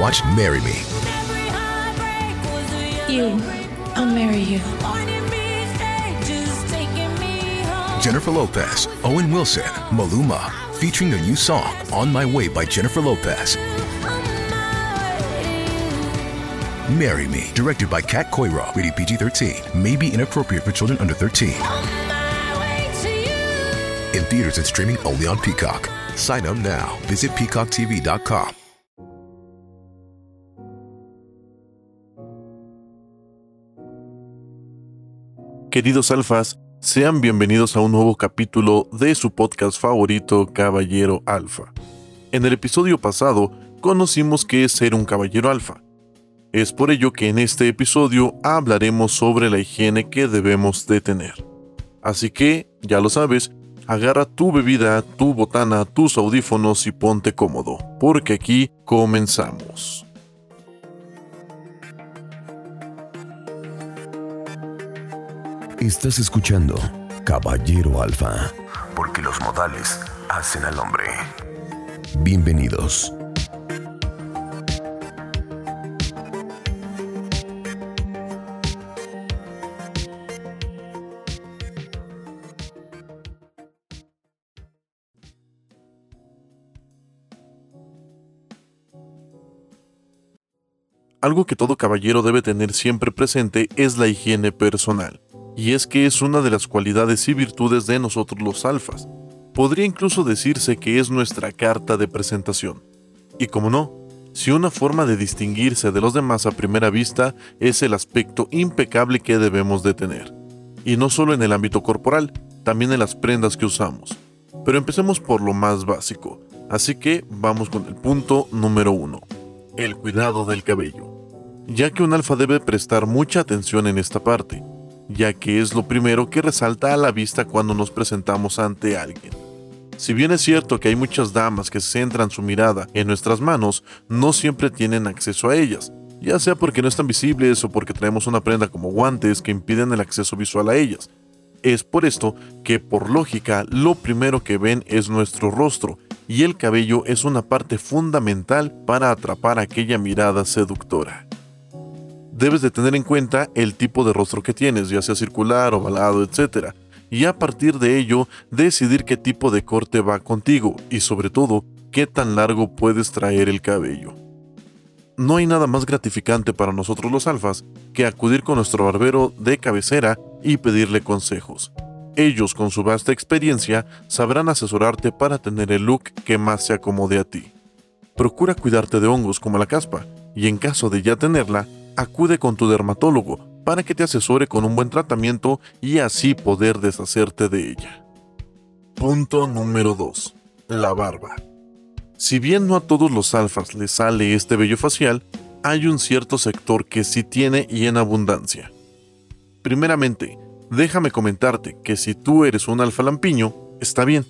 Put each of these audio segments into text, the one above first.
watch Marry Me. You. I'll marry you. Jennifer Lopez, Owen Wilson, Maluma, featuring their new song, On My Way by Jennifer Lopez. Marry Me, directed by Kat Coiro, rated PG 13, may be inappropriate for children under 13. In theaters and streaming only on Peacock. Sign up now. Visit peacocktv.com. Queridos alfas, sean bienvenidos a un nuevo capítulo de su podcast favorito, Caballero Alfa. En el episodio pasado conocimos qué es ser un caballero alfa. Es por ello que en este episodio hablaremos sobre la higiene que debemos de tener. Así que, ya lo sabes, agarra tu bebida, tu botana, tus audífonos y ponte cómodo, porque aquí comenzamos. Estás escuchando Caballero Alfa, porque los modales hacen al hombre. Bienvenidos. Algo que todo caballero debe tener siempre presente es la higiene personal, y es que es una de las cualidades y virtudes de nosotros los alfas. Podría incluso decirse que es nuestra carta de presentación. Y como no, si una forma de distinguirse de los demás a primera vista es el aspecto impecable que debemos de tener. Y no solo en el ámbito corporal, también en las prendas que usamos. Pero empecemos por lo más básico, así que vamos con el punto número uno, el cuidado del cabello. Ya que un alfa debe prestar mucha atención en esta parte, ya que es lo primero que resalta a la vista cuando nos presentamos ante alguien. Si bien es cierto que hay muchas damas que centran su mirada en nuestras manos, no siempre tienen acceso a ellas, ya sea porque no están visibles o porque traemos una prenda como guantes que impiden el acceso visual a ellas. Es por esto que, por lógica, lo primero que ven es nuestro rostro, y el cabello es una parte fundamental para atrapar aquella mirada seductora debes de tener en cuenta el tipo de rostro que tienes, ya sea circular, ovalado, etc. Y a partir de ello, decidir qué tipo de corte va contigo y sobre todo, qué tan largo puedes traer el cabello. No hay nada más gratificante para nosotros los alfas que acudir con nuestro barbero de cabecera y pedirle consejos. Ellos, con su vasta experiencia, sabrán asesorarte para tener el look que más se acomode a ti. Procura cuidarte de hongos como la caspa, y en caso de ya tenerla, acude con tu dermatólogo para que te asesore con un buen tratamiento y así poder deshacerte de ella. Punto número 2. La barba. Si bien no a todos los alfas les sale este vello facial, hay un cierto sector que sí tiene y en abundancia. Primeramente, déjame comentarte que si tú eres un alfa lampiño, está bien.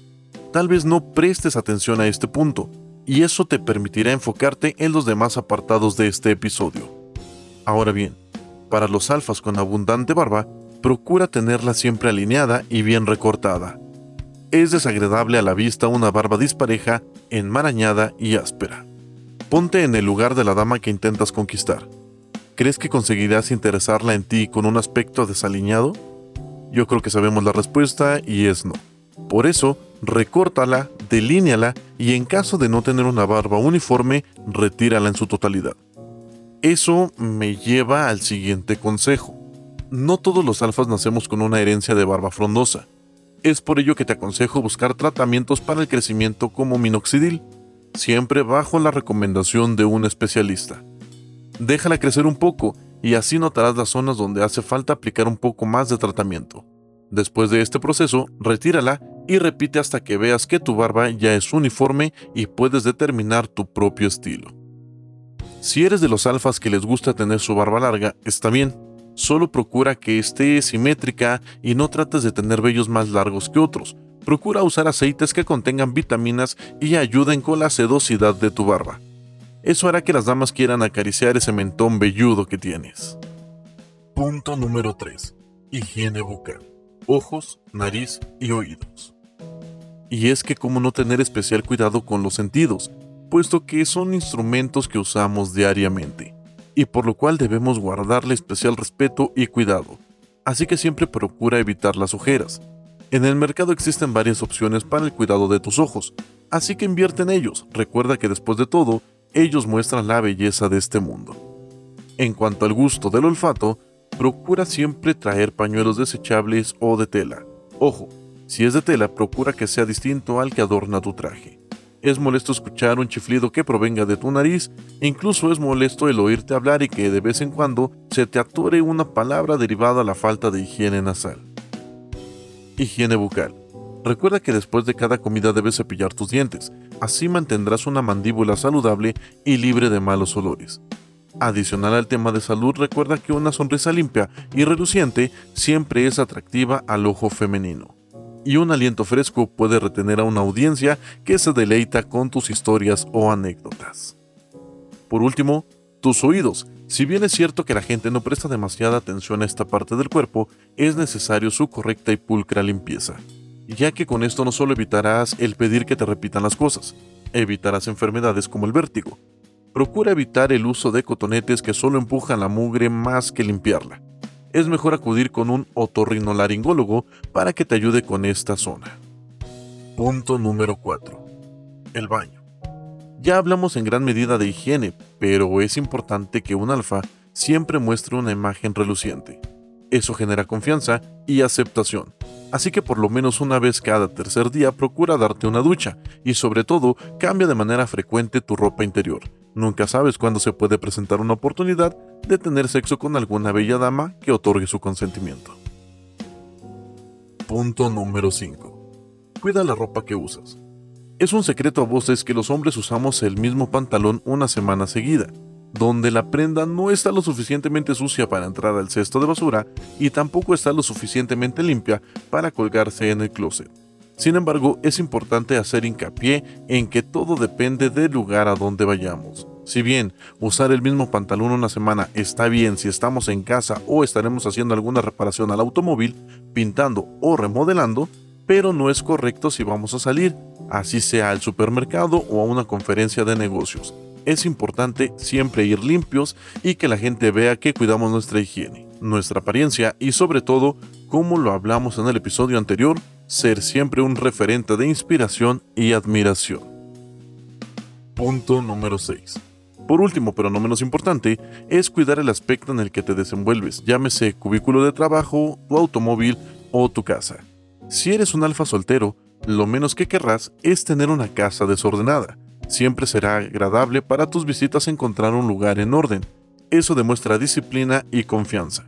Tal vez no prestes atención a este punto, y eso te permitirá enfocarte en los demás apartados de este episodio. Ahora bien, para los alfas con abundante barba, procura tenerla siempre alineada y bien recortada. Es desagradable a la vista una barba dispareja, enmarañada y áspera. Ponte en el lugar de la dama que intentas conquistar. ¿Crees que conseguirás interesarla en ti con un aspecto desaliñado? Yo creo que sabemos la respuesta y es no. Por eso, recórtala, delíneala y en caso de no tener una barba uniforme, retírala en su totalidad. Eso me lleva al siguiente consejo. No todos los alfas nacemos con una herencia de barba frondosa. Es por ello que te aconsejo buscar tratamientos para el crecimiento como minoxidil, siempre bajo la recomendación de un especialista. Déjala crecer un poco y así notarás las zonas donde hace falta aplicar un poco más de tratamiento. Después de este proceso, retírala y repite hasta que veas que tu barba ya es uniforme y puedes determinar tu propio estilo. Si eres de los alfas que les gusta tener su barba larga, está bien. Solo procura que esté simétrica y no trates de tener vellos más largos que otros. Procura usar aceites que contengan vitaminas y ayuden con la sedosidad de tu barba. Eso hará que las damas quieran acariciar ese mentón velludo que tienes. Punto número 3. Higiene bucal. Ojos, nariz y oídos. Y es que cómo no tener especial cuidado con los sentidos, puesto que son instrumentos que usamos diariamente, y por lo cual debemos guardarle especial respeto y cuidado, así que siempre procura evitar las ojeras. En el mercado existen varias opciones para el cuidado de tus ojos, así que invierte en ellos, recuerda que después de todo, ellos muestran la belleza de este mundo. En cuanto al gusto del olfato, procura siempre traer pañuelos desechables o de tela. Ojo, si es de tela, procura que sea distinto al que adorna tu traje. Es molesto escuchar un chiflido que provenga de tu nariz, incluso es molesto el oírte hablar y que de vez en cuando se te atore una palabra derivada a la falta de higiene nasal. Higiene bucal. Recuerda que después de cada comida debes cepillar tus dientes, así mantendrás una mandíbula saludable y libre de malos olores. Adicional al tema de salud, recuerda que una sonrisa limpia y reluciente siempre es atractiva al ojo femenino y un aliento fresco puede retener a una audiencia que se deleita con tus historias o anécdotas. Por último, tus oídos. Si bien es cierto que la gente no presta demasiada atención a esta parte del cuerpo, es necesario su correcta y pulcra limpieza, ya que con esto no solo evitarás el pedir que te repitan las cosas, evitarás enfermedades como el vértigo. Procura evitar el uso de cotonetes que solo empujan la mugre más que limpiarla es mejor acudir con un otorrinolaringólogo para que te ayude con esta zona. Punto número 4. El baño. Ya hablamos en gran medida de higiene, pero es importante que un alfa siempre muestre una imagen reluciente. Eso genera confianza y aceptación. Así que por lo menos una vez cada tercer día procura darte una ducha y sobre todo cambia de manera frecuente tu ropa interior. Nunca sabes cuándo se puede presentar una oportunidad de tener sexo con alguna bella dama que otorgue su consentimiento. Punto número 5. Cuida la ropa que usas. Es un secreto a voces que los hombres usamos el mismo pantalón una semana seguida, donde la prenda no está lo suficientemente sucia para entrar al cesto de basura y tampoco está lo suficientemente limpia para colgarse en el closet. Sin embargo, es importante hacer hincapié en que todo depende del lugar a donde vayamos. Si bien usar el mismo pantalón una semana está bien si estamos en casa o estaremos haciendo alguna reparación al automóvil, pintando o remodelando, pero no es correcto si vamos a salir, así sea al supermercado o a una conferencia de negocios. Es importante siempre ir limpios y que la gente vea que cuidamos nuestra higiene, nuestra apariencia y sobre todo, como lo hablamos en el episodio anterior, ser siempre un referente de inspiración y admiración. Punto número 6 por último, pero no menos importante, es cuidar el aspecto en el que te desenvuelves, llámese cubículo de trabajo, tu automóvil o tu casa. Si eres un alfa soltero, lo menos que querrás es tener una casa desordenada. Siempre será agradable para tus visitas encontrar un lugar en orden. Eso demuestra disciplina y confianza.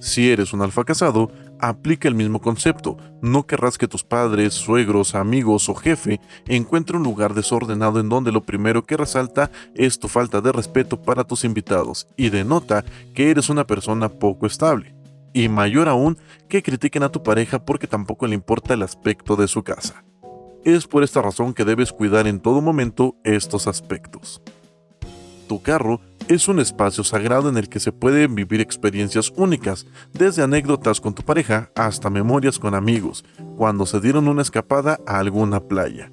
Si eres un alfa casado, aplica el mismo concepto. No querrás que tus padres, suegros, amigos o jefe encuentren un lugar desordenado en donde lo primero que resalta es tu falta de respeto para tus invitados y denota que eres una persona poco estable. Y mayor aún, que critiquen a tu pareja porque tampoco le importa el aspecto de su casa. Es por esta razón que debes cuidar en todo momento estos aspectos. Tu carro es un espacio sagrado en el que se pueden vivir experiencias únicas, desde anécdotas con tu pareja hasta memorias con amigos, cuando se dieron una escapada a alguna playa.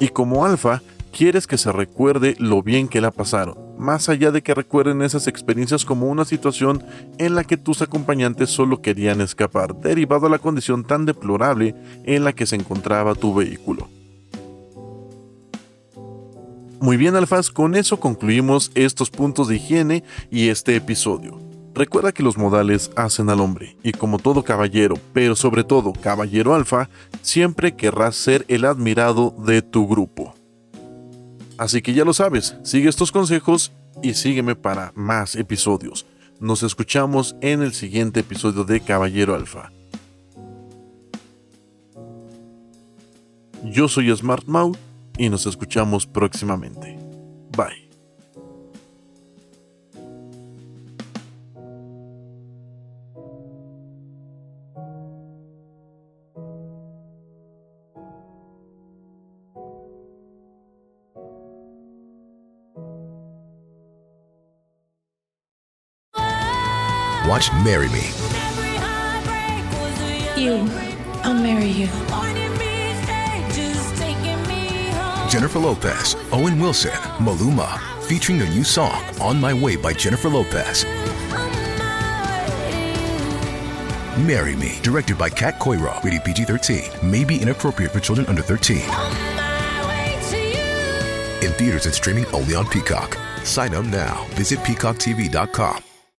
Y como alfa, quieres que se recuerde lo bien que la pasaron, más allá de que recuerden esas experiencias como una situación en la que tus acompañantes solo querían escapar, derivado a la condición tan deplorable en la que se encontraba tu vehículo. Muy bien, Alfas, con eso concluimos estos puntos de higiene y este episodio. Recuerda que los modales hacen al hombre, y como todo caballero, pero sobre todo caballero alfa, siempre querrás ser el admirado de tu grupo. Así que ya lo sabes, sigue estos consejos y sígueme para más episodios. Nos escuchamos en el siguiente episodio de Caballero Alfa. Yo soy Smart Mouth y nos escuchamos próximamente. Bye. Watch Marry Me. You. I'll marry you. Jennifer Lopez, Owen Wilson, Maluma, featuring their new song On My Way by Jennifer Lopez. Marry Me, directed by Kat Coiro, rated PG 13, may be inappropriate for children under 13. In theaters and streaming only on Peacock. Sign up now. Visit peacocktv.com